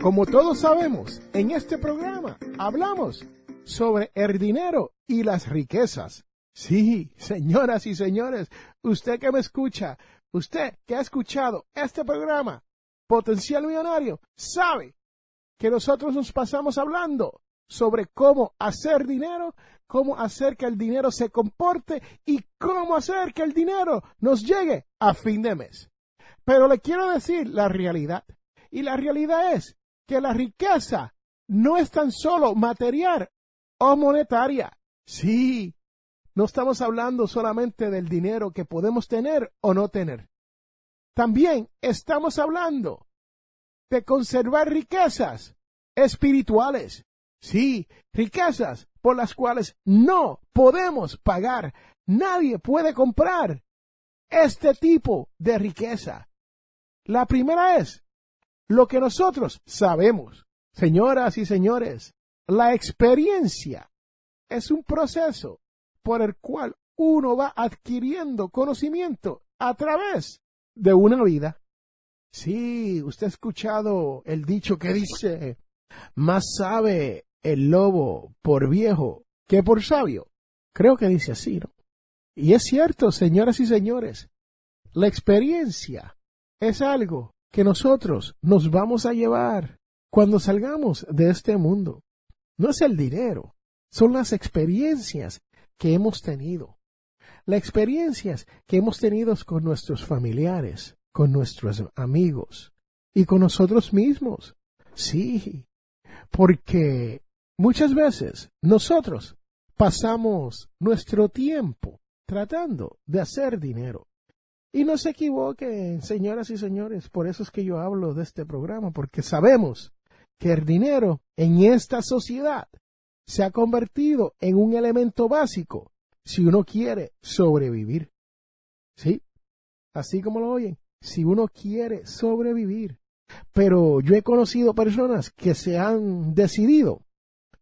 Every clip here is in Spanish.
Como todos sabemos, en este programa hablamos sobre el dinero y las riquezas. Sí, señoras y señores, usted que me escucha, usted que ha escuchado este programa, Potencial Millonario, sabe que nosotros nos pasamos hablando sobre cómo hacer dinero, cómo hacer que el dinero se comporte y cómo hacer que el dinero nos llegue a fin de mes. Pero le quiero decir la realidad. Y la realidad es que la riqueza no es tan solo material o monetaria. Sí, no estamos hablando solamente del dinero que podemos tener o no tener. También estamos hablando de conservar riquezas espirituales. Sí, riquezas por las cuales no podemos pagar. Nadie puede comprar este tipo de riqueza. La primera es lo que nosotros sabemos. Señoras y señores, la experiencia es un proceso por el cual uno va adquiriendo conocimiento a través de una vida. Sí, usted ha escuchado el dicho que dice, más sabe el lobo por viejo que por sabio. Creo que dice así, ¿no? Y es cierto, señoras y señores, la experiencia es algo que nosotros nos vamos a llevar cuando salgamos de este mundo. No es el dinero, son las experiencias que hemos tenido. Las experiencias que hemos tenido con nuestros familiares, con nuestros amigos y con nosotros mismos. Sí, porque muchas veces nosotros pasamos nuestro tiempo tratando de hacer dinero. Y no se equivoquen, señoras y señores, por eso es que yo hablo de este programa, porque sabemos que el dinero en esta sociedad se ha convertido en un elemento básico si uno quiere sobrevivir. ¿Sí? Así como lo oyen, si uno quiere sobrevivir. Pero yo he conocido personas que se han decidido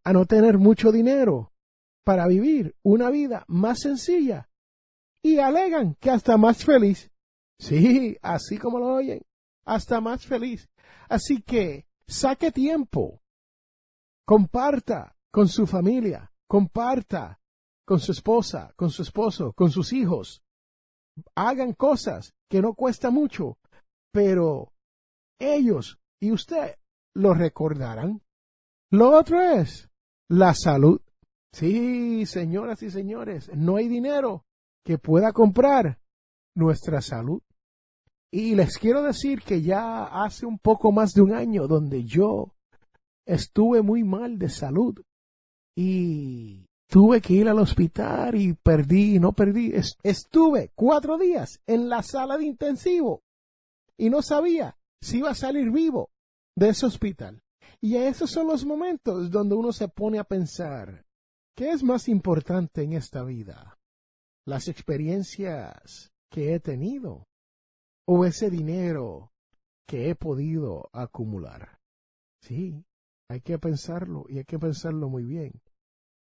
a no tener mucho dinero para vivir una vida más sencilla y alegan que hasta más feliz. Sí, así como lo oyen, hasta más feliz. Así que saque tiempo, comparta con su familia, comparta con su esposa, con su esposo, con sus hijos. Hagan cosas que no cuesta mucho, pero ellos y usted lo recordarán. Lo otro es la salud. Sí, señoras y señores, no hay dinero que pueda comprar nuestra salud. Y les quiero decir que ya hace un poco más de un año donde yo estuve muy mal de salud y tuve que ir al hospital y perdí, no perdí, estuve cuatro días en la sala de intensivo y no sabía si iba a salir vivo de ese hospital. Y esos son los momentos donde uno se pone a pensar, ¿qué es más importante en esta vida? Las experiencias que he tenido o ese dinero que he podido acumular. Sí, hay que pensarlo y hay que pensarlo muy bien,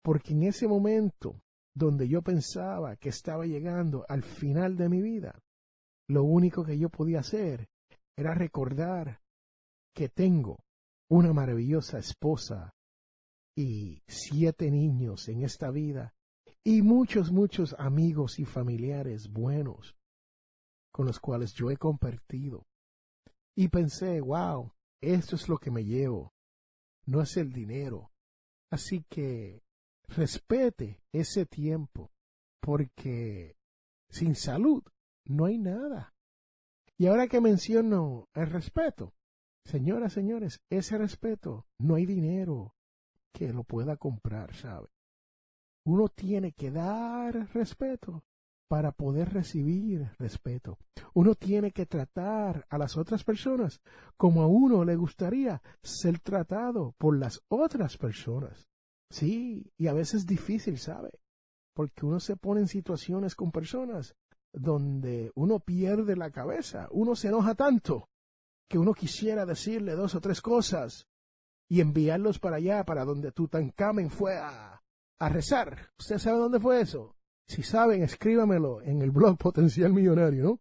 porque en ese momento donde yo pensaba que estaba llegando al final de mi vida, lo único que yo podía hacer era recordar que tengo una maravillosa esposa y siete niños en esta vida y muchos, muchos amigos y familiares buenos con los cuales yo he compartido. Y pensé, wow, esto es lo que me llevo no es el dinero. Así que respete ese tiempo, porque sin salud no hay nada. Y ahora que menciono el respeto, señoras, señores, ese respeto no hay dinero que lo pueda comprar, ¿sabe? Uno tiene que dar respeto para poder recibir respeto. Uno tiene que tratar a las otras personas como a uno le gustaría ser tratado por las otras personas. Sí, y a veces es difícil, ¿sabe? Porque uno se pone en situaciones con personas donde uno pierde la cabeza, uno se enoja tanto que uno quisiera decirle dos o tres cosas y enviarlos para allá, para donde Tutankamen fue a, a rezar. ¿Usted sabe dónde fue eso? Si saben, escríbamelo en el blog Potencial Millonario, ¿no?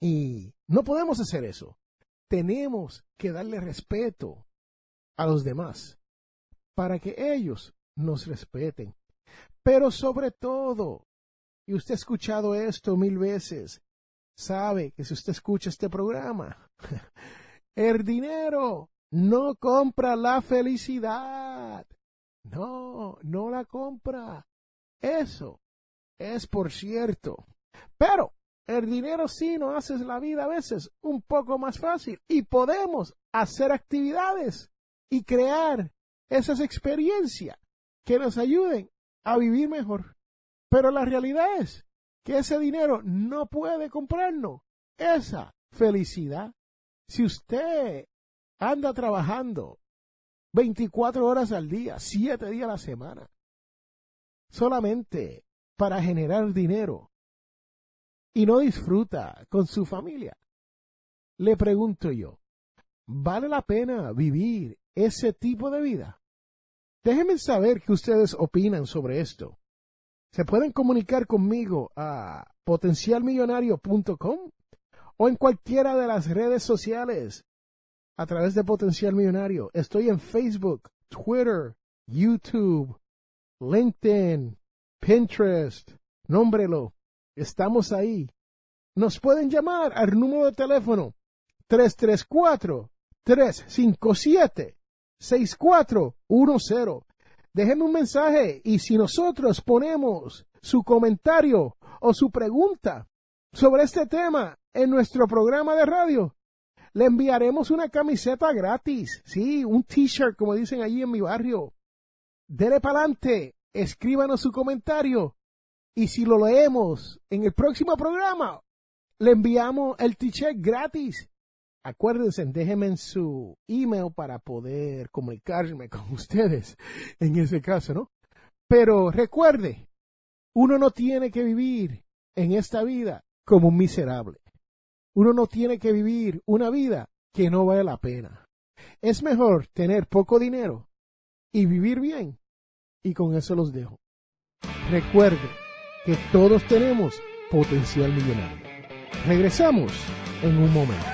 Y no podemos hacer eso. Tenemos que darle respeto a los demás para que ellos nos respeten. Pero sobre todo, y usted ha escuchado esto mil veces, sabe que si usted escucha este programa, el dinero no compra la felicidad. No, no la compra. Eso es por cierto. Pero el dinero sí nos hace la vida a veces un poco más fácil y podemos hacer actividades y crear esas experiencias que nos ayuden a vivir mejor. Pero la realidad es que ese dinero no puede comprarnos esa felicidad. Si usted anda trabajando 24 horas al día, 7 días a la semana, solamente para generar dinero y no disfruta con su familia. Le pregunto yo, ¿vale la pena vivir ese tipo de vida? Déjenme saber qué ustedes opinan sobre esto. Se pueden comunicar conmigo a potencialmillonario.com o en cualquiera de las redes sociales a través de Potencial Millonario. Estoy en Facebook, Twitter, YouTube, LinkedIn, Pinterest, nómbrelo. Estamos ahí. Nos pueden llamar al número de teléfono 334-357-6410. Déjenme un mensaje y si nosotros ponemos su comentario o su pregunta sobre este tema en nuestro programa de radio, le enviaremos una camiseta gratis. Sí, un t-shirt, como dicen allí en mi barrio. Dele para adelante escríbanos su comentario y si lo leemos en el próximo programa, le enviamos el t-shirt gratis. Acuérdense, déjenme en su email para poder comunicarme con ustedes en ese caso, ¿no? Pero recuerde, uno no tiene que vivir en esta vida como un miserable. Uno no tiene que vivir una vida que no vale la pena. Es mejor tener poco dinero y vivir bien y con eso los dejo. Recuerde que todos tenemos potencial millonario. Regresamos en un momento.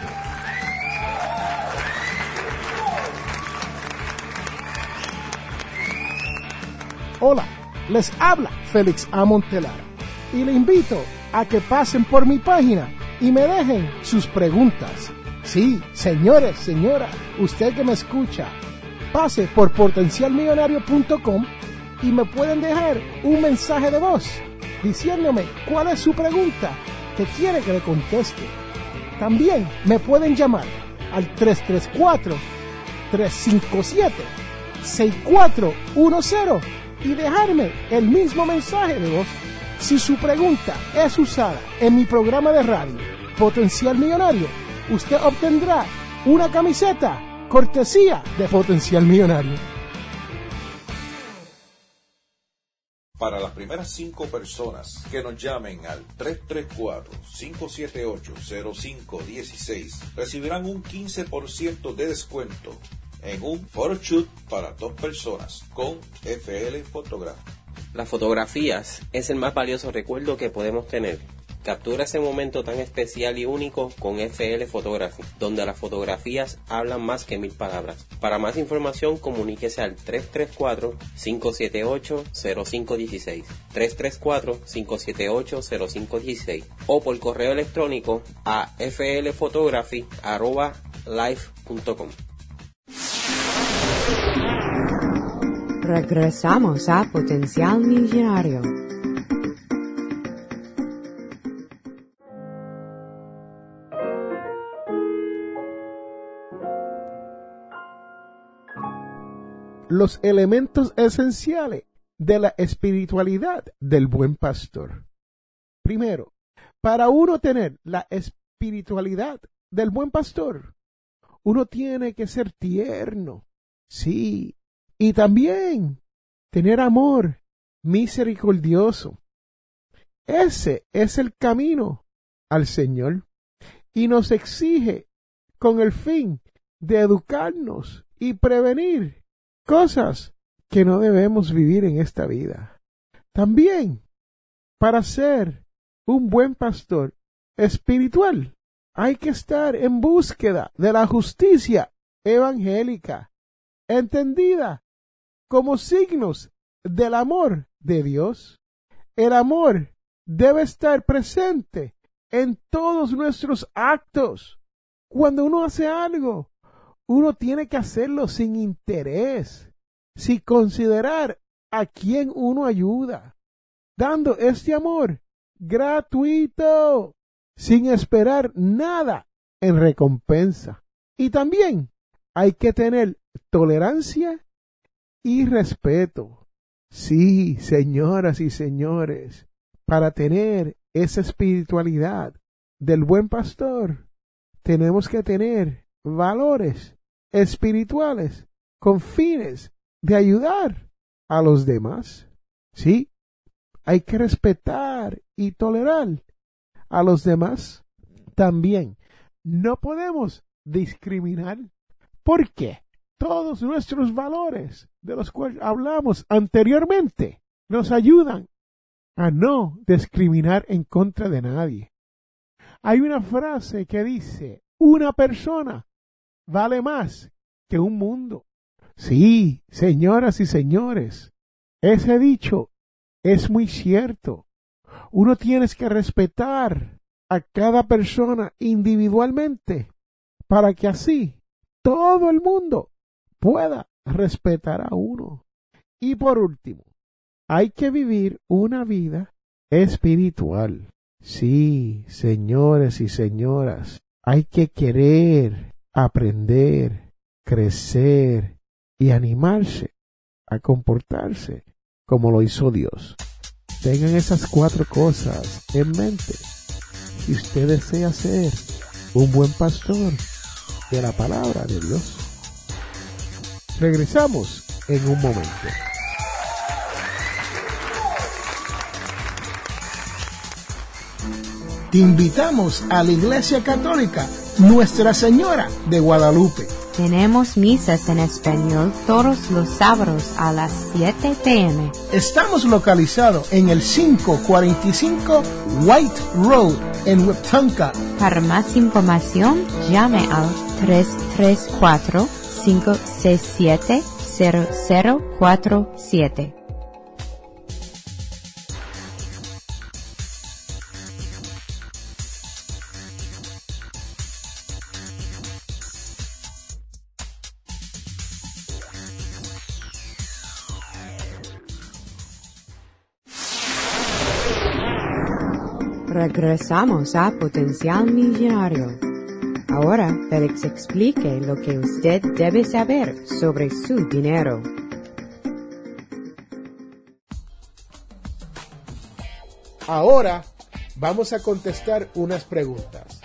Hola, les habla Félix A. Montelara y le invito a que pasen por mi página y me dejen sus preguntas. Sí, señores, señora, usted que me escucha, pase por potencialmillonario.com y me pueden dejar un mensaje de voz diciéndome cuál es su pregunta que quiere que le conteste. También me pueden llamar al 334-357-6410 y dejarme el mismo mensaje de voz. Si su pregunta es usada en mi programa de radio Potencial Millonario, usted obtendrá una camiseta cortesía de Potencial Millonario. Para las primeras cinco personas que nos llamen al 334-578-0516, recibirán un 15% de descuento en un photoshoot para dos personas con FL Photograph. Las fotografías es el más valioso recuerdo que podemos tener Captura ese momento tan especial y único con FL Photography, donde las fotografías hablan más que mil palabras. Para más información, comuníquese al 334-578-0516, 334-578-0516 o por correo electrónico a flphotography.life.com. Regresamos a Potencial Millonario. Los elementos esenciales de la espiritualidad del buen pastor. Primero, para uno tener la espiritualidad del buen pastor, uno tiene que ser tierno, sí, y también tener amor misericordioso. Ese es el camino al Señor y nos exige con el fin de educarnos y prevenir cosas que no debemos vivir en esta vida. También, para ser un buen pastor espiritual, hay que estar en búsqueda de la justicia evangélica, entendida como signos del amor de Dios. El amor debe estar presente en todos nuestros actos. Cuando uno hace algo, uno tiene que hacerlo sin interés, sin considerar a quién uno ayuda, dando este amor gratuito, sin esperar nada en recompensa. Y también hay que tener tolerancia y respeto. Sí, señoras y señores, para tener esa espiritualidad del buen pastor, tenemos que tener valores espirituales con fines de ayudar a los demás. Sí, hay que respetar y tolerar a los demás también. No podemos discriminar. ¿Por qué? Todos nuestros valores de los cuales hablamos anteriormente nos ayudan a no discriminar en contra de nadie. Hay una frase que dice, una persona vale más que un mundo. Sí, señoras y señores, ese dicho es muy cierto. Uno tiene que respetar a cada persona individualmente para que así todo el mundo pueda respetar a uno. Y por último, hay que vivir una vida espiritual. Sí, señores y señoras, hay que querer aprender, crecer y animarse a comportarse como lo hizo Dios. Tengan esas cuatro cosas en mente si usted desea ser un buen pastor de la palabra de Dios. Regresamos en un momento. Te invitamos a la Iglesia Católica Nuestra Señora de Guadalupe. Tenemos misas en español todos los sábados a las 7 pm. Estamos localizados en el 545 White Road en Wiptonka. Para más información, llame al 334 567 0047. Regresamos a Potencial Millonario. Ahora Félix explique lo que usted debe saber sobre su dinero. Ahora vamos a contestar unas preguntas.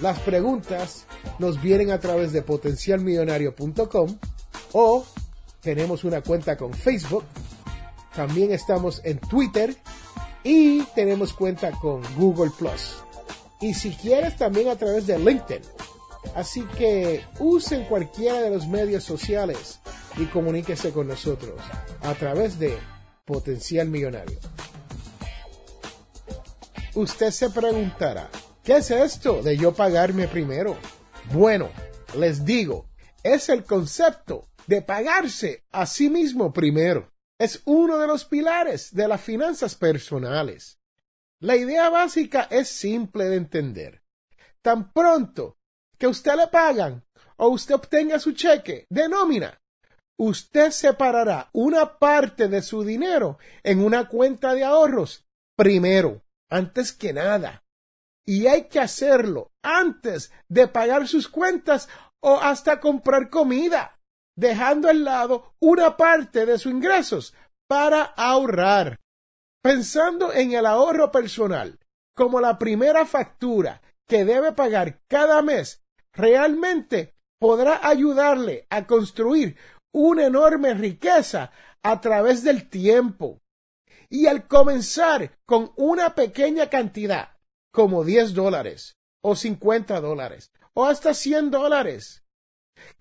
Las preguntas nos vienen a través de potencialmillonario.com o tenemos una cuenta con Facebook. También estamos en Twitter y tenemos cuenta con Google. Y si quieres también a través de LinkedIn. Así que usen cualquiera de los medios sociales y comuníquese con nosotros a través de Potencial Millonario. Usted se preguntará, ¿qué es esto de yo pagarme primero? Bueno, les digo, es el concepto de pagarse a sí mismo primero. Es uno de los pilares de las finanzas personales. La idea básica es simple de entender. Tan pronto que usted le pagan o usted obtenga su cheque de nómina, usted separará una parte de su dinero en una cuenta de ahorros primero, antes que nada. Y hay que hacerlo antes de pagar sus cuentas o hasta comprar comida, dejando al lado una parte de sus ingresos para ahorrar. Pensando en el ahorro personal como la primera factura que debe pagar cada mes, realmente podrá ayudarle a construir una enorme riqueza a través del tiempo. Y al comenzar con una pequeña cantidad, como 10 dólares, o 50 dólares, o hasta 100 dólares,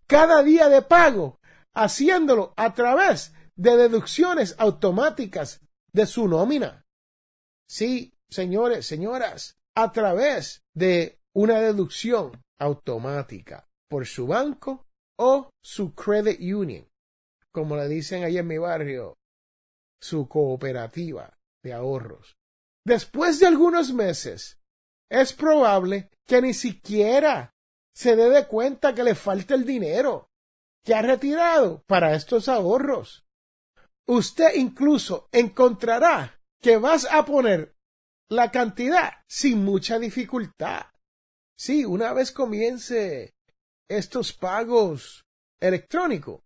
cada día de pago, haciéndolo a través de deducciones automáticas de su nómina. Sí, señores, señoras, a través de una deducción automática por su banco o su credit union, como le dicen ahí en mi barrio, su cooperativa de ahorros. Después de algunos meses, es probable que ni siquiera se dé de cuenta que le falta el dinero que ha retirado para estos ahorros. Usted incluso encontrará que vas a poner la cantidad sin mucha dificultad. Sí, una vez comience estos pagos electrónicos,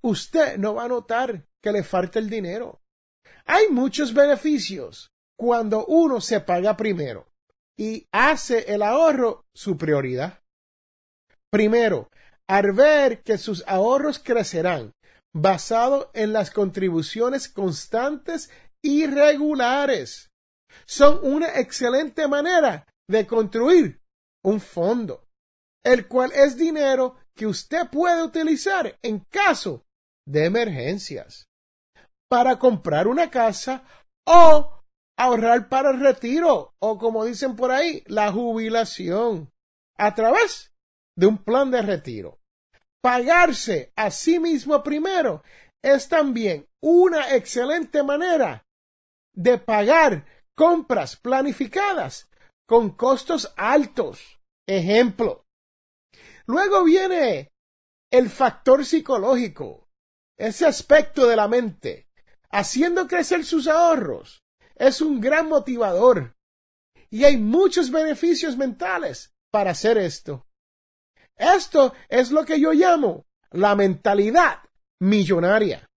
usted no va a notar que le falta el dinero. Hay muchos beneficios cuando uno se paga primero y hace el ahorro su prioridad. Primero, al ver que sus ahorros crecerán basado en las contribuciones constantes y regulares, son una excelente manera de construir un fondo, el cual es dinero que usted puede utilizar en caso de emergencias, para comprar una casa o ahorrar para el retiro o como dicen por ahí, la jubilación a través de un plan de retiro. Pagarse a sí mismo primero es también una excelente manera de pagar compras planificadas con costos altos. Ejemplo. Luego viene el factor psicológico, ese aspecto de la mente, haciendo crecer sus ahorros. Es un gran motivador y hay muchos beneficios mentales para hacer esto. Esto es lo que yo llamo la mentalidad millonaria,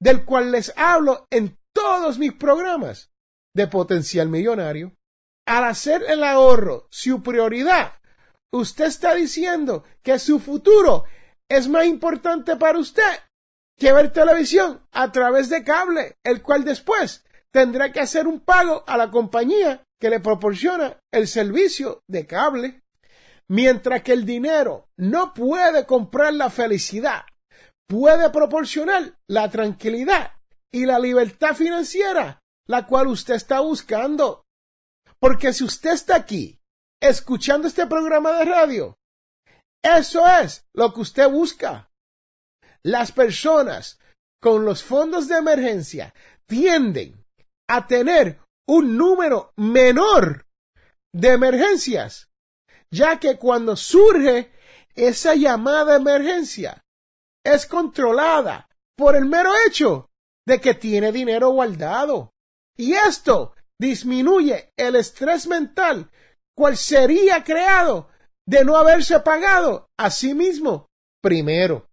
del cual les hablo en todos mis programas de potencial millonario. Al hacer el ahorro su prioridad, usted está diciendo que su futuro es más importante para usted que ver televisión a través de cable, el cual después tendrá que hacer un pago a la compañía que le proporciona el servicio de cable. Mientras que el dinero no puede comprar la felicidad, puede proporcionar la tranquilidad y la libertad financiera, la cual usted está buscando. Porque si usted está aquí escuchando este programa de radio, eso es lo que usted busca. Las personas con los fondos de emergencia tienden a tener un número menor de emergencias ya que cuando surge esa llamada emergencia, es controlada por el mero hecho de que tiene dinero guardado. Y esto disminuye el estrés mental, cual sería creado de no haberse pagado a sí mismo primero.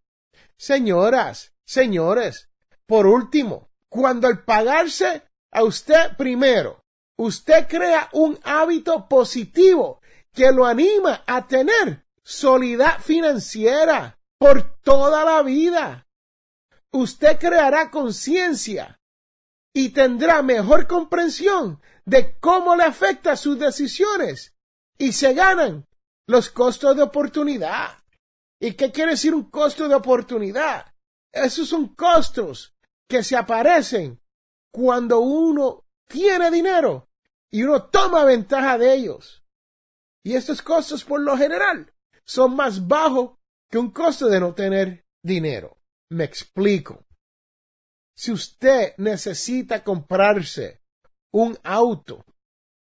Señoras, señores, por último, cuando al pagarse a usted primero, usted crea un hábito positivo que lo anima a tener solidad financiera por toda la vida. Usted creará conciencia y tendrá mejor comprensión de cómo le afecta sus decisiones y se ganan los costos de oportunidad. ¿Y qué quiere decir un costo de oportunidad? Esos son costos que se aparecen cuando uno tiene dinero y uno toma ventaja de ellos. Y estos costos por lo general son más bajos que un costo de no tener dinero. Me explico. Si usted necesita comprarse un auto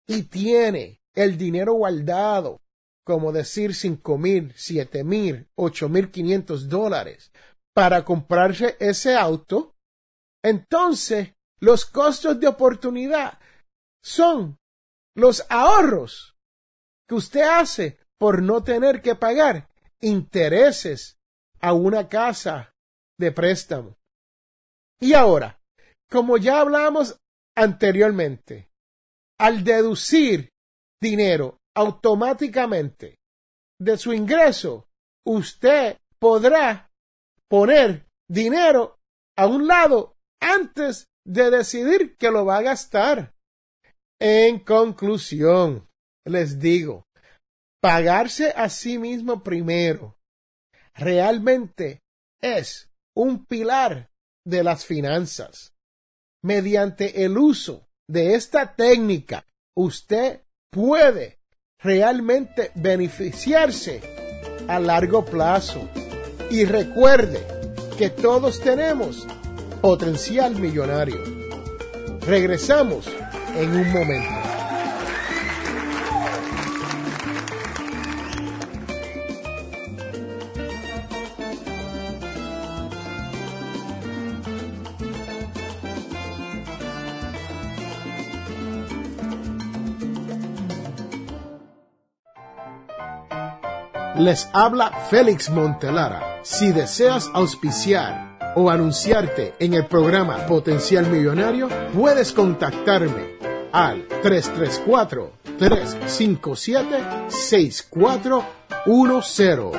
y tiene el dinero guardado, como decir cinco mil, siete mil, ocho mil quinientos dólares, para comprarse ese auto, entonces los costos de oportunidad son los ahorros que usted hace por no tener que pagar intereses a una casa de préstamo. Y ahora, como ya hablamos anteriormente, al deducir dinero automáticamente de su ingreso, usted podrá poner dinero a un lado antes de decidir que lo va a gastar. En conclusión, les digo, pagarse a sí mismo primero realmente es un pilar de las finanzas. Mediante el uso de esta técnica, usted puede realmente beneficiarse a largo plazo. Y recuerde que todos tenemos potencial millonario. Regresamos en un momento. Les habla Félix Montelara. Si deseas auspiciar o anunciarte en el programa Potencial Millonario, puedes contactarme al 334-357-6410.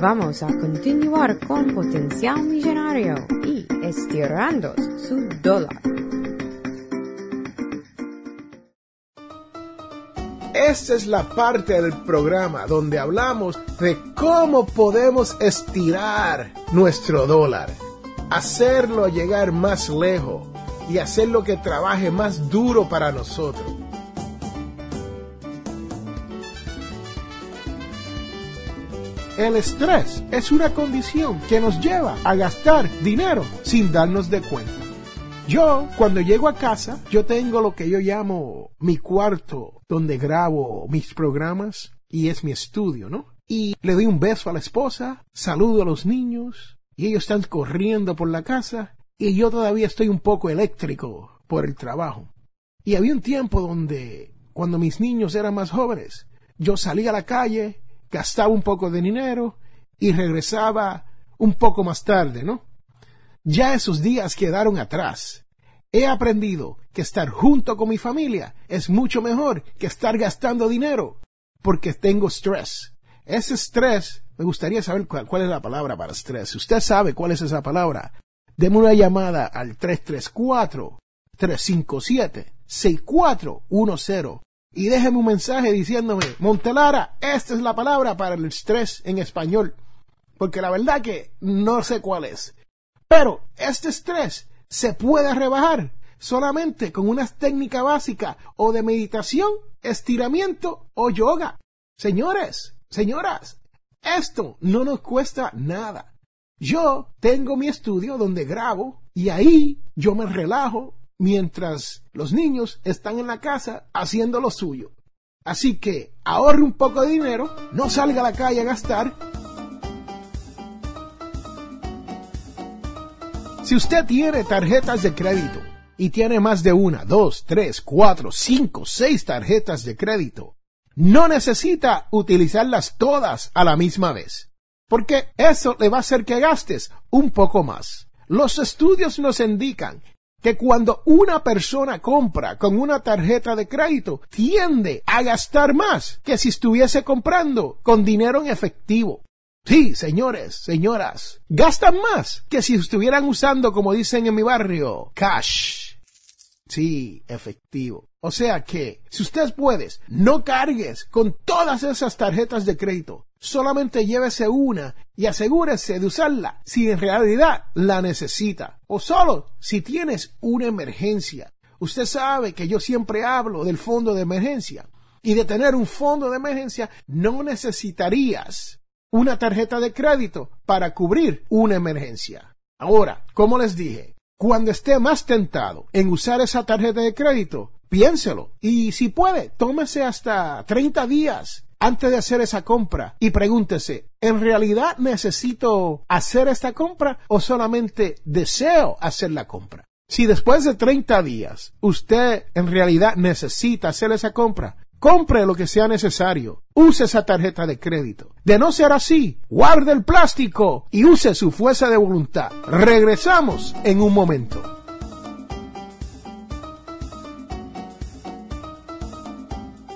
Vamos a continuar con Potencial Millonario y estirando su dólar. Esta es la parte del programa donde hablamos de cómo podemos estirar nuestro dólar, hacerlo llegar más lejos y hacerlo que trabaje más duro para nosotros. El estrés es una condición que nos lleva a gastar dinero sin darnos de cuenta. Yo, cuando llego a casa, yo tengo lo que yo llamo mi cuarto donde grabo mis programas y es mi estudio, ¿no? Y le doy un beso a la esposa, saludo a los niños y ellos están corriendo por la casa y yo todavía estoy un poco eléctrico por el trabajo. Y había un tiempo donde, cuando mis niños eran más jóvenes, yo salía a la calle, gastaba un poco de dinero y regresaba un poco más tarde, ¿no? Ya esos días quedaron atrás. He aprendido que estar junto con mi familia es mucho mejor que estar gastando dinero porque tengo estrés. Ese estrés, me gustaría saber cuál, es la palabra para estrés. Si usted sabe cuál es esa palabra, deme una llamada al 334-357-6410 y déjeme un mensaje diciéndome, Montelara, esta es la palabra para el estrés en español. Porque la verdad que no sé cuál es. Pero este estrés se puede rebajar solamente con una técnica básica o de meditación, estiramiento o yoga. Señores, señoras, esto no nos cuesta nada. Yo tengo mi estudio donde grabo y ahí yo me relajo mientras los niños están en la casa haciendo lo suyo. Así que ahorre un poco de dinero, no salga a la calle a gastar Si usted tiene tarjetas de crédito y tiene más de una, dos, tres, cuatro, cinco, seis tarjetas de crédito, no necesita utilizarlas todas a la misma vez, porque eso le va a hacer que gastes un poco más. Los estudios nos indican que cuando una persona compra con una tarjeta de crédito, tiende a gastar más que si estuviese comprando con dinero en efectivo. Sí, señores, señoras, gastan más que si estuvieran usando, como dicen en mi barrio, cash. Sí, efectivo. O sea que, si usted puedes, no cargues con todas esas tarjetas de crédito. Solamente llévese una y asegúrese de usarla si en realidad la necesita. O solo si tienes una emergencia. Usted sabe que yo siempre hablo del fondo de emergencia. Y de tener un fondo de emergencia no necesitarías una tarjeta de crédito para cubrir una emergencia. Ahora, como les dije, cuando esté más tentado en usar esa tarjeta de crédito, piénselo. Y si puede, tómese hasta 30 días antes de hacer esa compra y pregúntese, ¿en realidad necesito hacer esta compra o solamente deseo hacer la compra? Si después de 30 días usted en realidad necesita hacer esa compra, compre lo que sea necesario. Use esa tarjeta de crédito. De no ser así, guarde el plástico y use su fuerza de voluntad. Regresamos en un momento.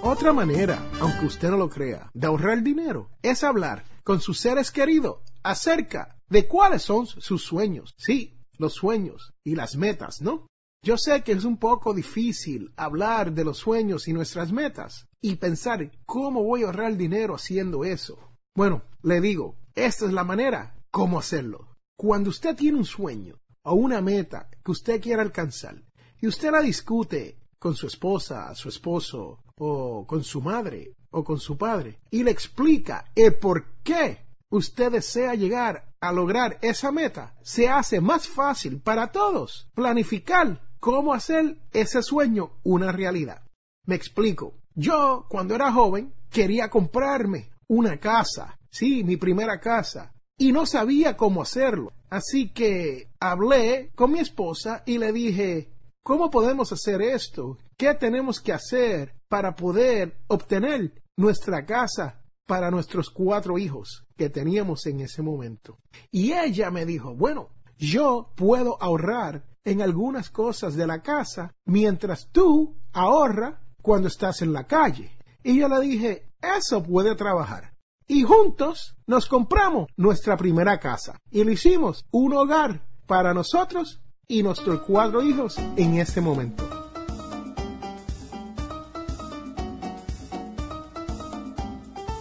Otra manera, aunque usted no lo crea, de ahorrar dinero es hablar con sus seres queridos acerca de cuáles son sus sueños. Sí, los sueños y las metas, ¿no? Yo sé que es un poco difícil hablar de los sueños y nuestras metas y pensar cómo voy a ahorrar dinero haciendo eso. Bueno, le digo, esta es la manera cómo hacerlo. Cuando usted tiene un sueño o una meta que usted quiere alcanzar y usted la discute con su esposa, su esposo o con su madre o con su padre y le explica el por qué usted desea llegar a lograr esa meta, se hace más fácil para todos planificar cómo hacer ese sueño una realidad. Me explico. Yo, cuando era joven, quería comprarme una casa, sí, mi primera casa, y no sabía cómo hacerlo. Así que hablé con mi esposa y le dije, ¿cómo podemos hacer esto? ¿Qué tenemos que hacer para poder obtener nuestra casa para nuestros cuatro hijos que teníamos en ese momento. Y ella me dijo, bueno, yo puedo ahorrar en algunas cosas de la casa mientras tú ahorras cuando estás en la calle. Y yo le dije, eso puede trabajar. Y juntos nos compramos nuestra primera casa y le hicimos un hogar para nosotros y nuestros cuatro hijos en ese momento.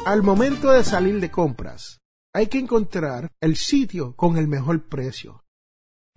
Al momento de salir de compras, hay que encontrar el sitio con el mejor precio.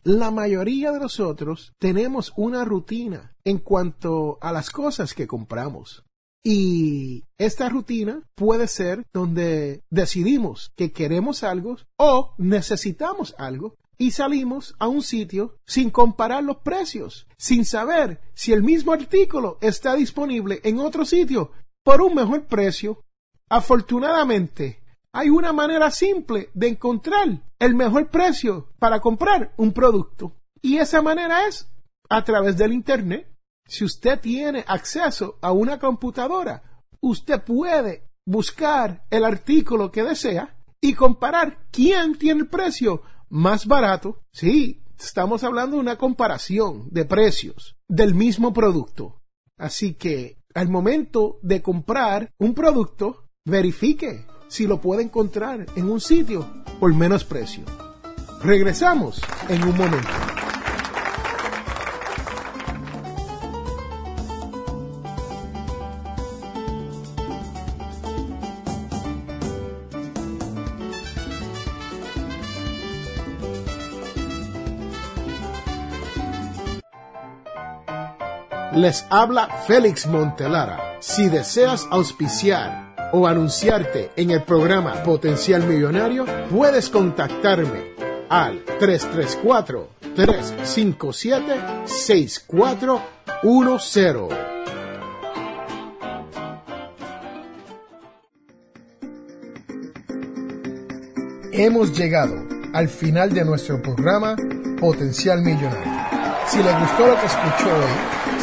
La mayoría de nosotros tenemos una rutina en cuanto a las cosas que compramos. Y esta rutina puede ser donde decidimos que queremos algo o necesitamos algo y salimos a un sitio sin comparar los precios, sin saber si el mismo artículo está disponible en otro sitio por un mejor precio Afortunadamente, hay una manera simple de encontrar el mejor precio para comprar un producto. Y esa manera es a través del Internet. Si usted tiene acceso a una computadora, usted puede buscar el artículo que desea y comparar quién tiene el precio más barato. Sí, estamos hablando de una comparación de precios del mismo producto. Así que al momento de comprar un producto, verifique si lo puede encontrar en un sitio por menos precio. Regresamos en un momento. Les habla Félix Montelara. Si deseas auspiciar o anunciarte en el programa Potencial Millonario, puedes contactarme al 334-357-6410. Hemos llegado al final de nuestro programa Potencial Millonario. Si le gustó lo que escuchó hoy,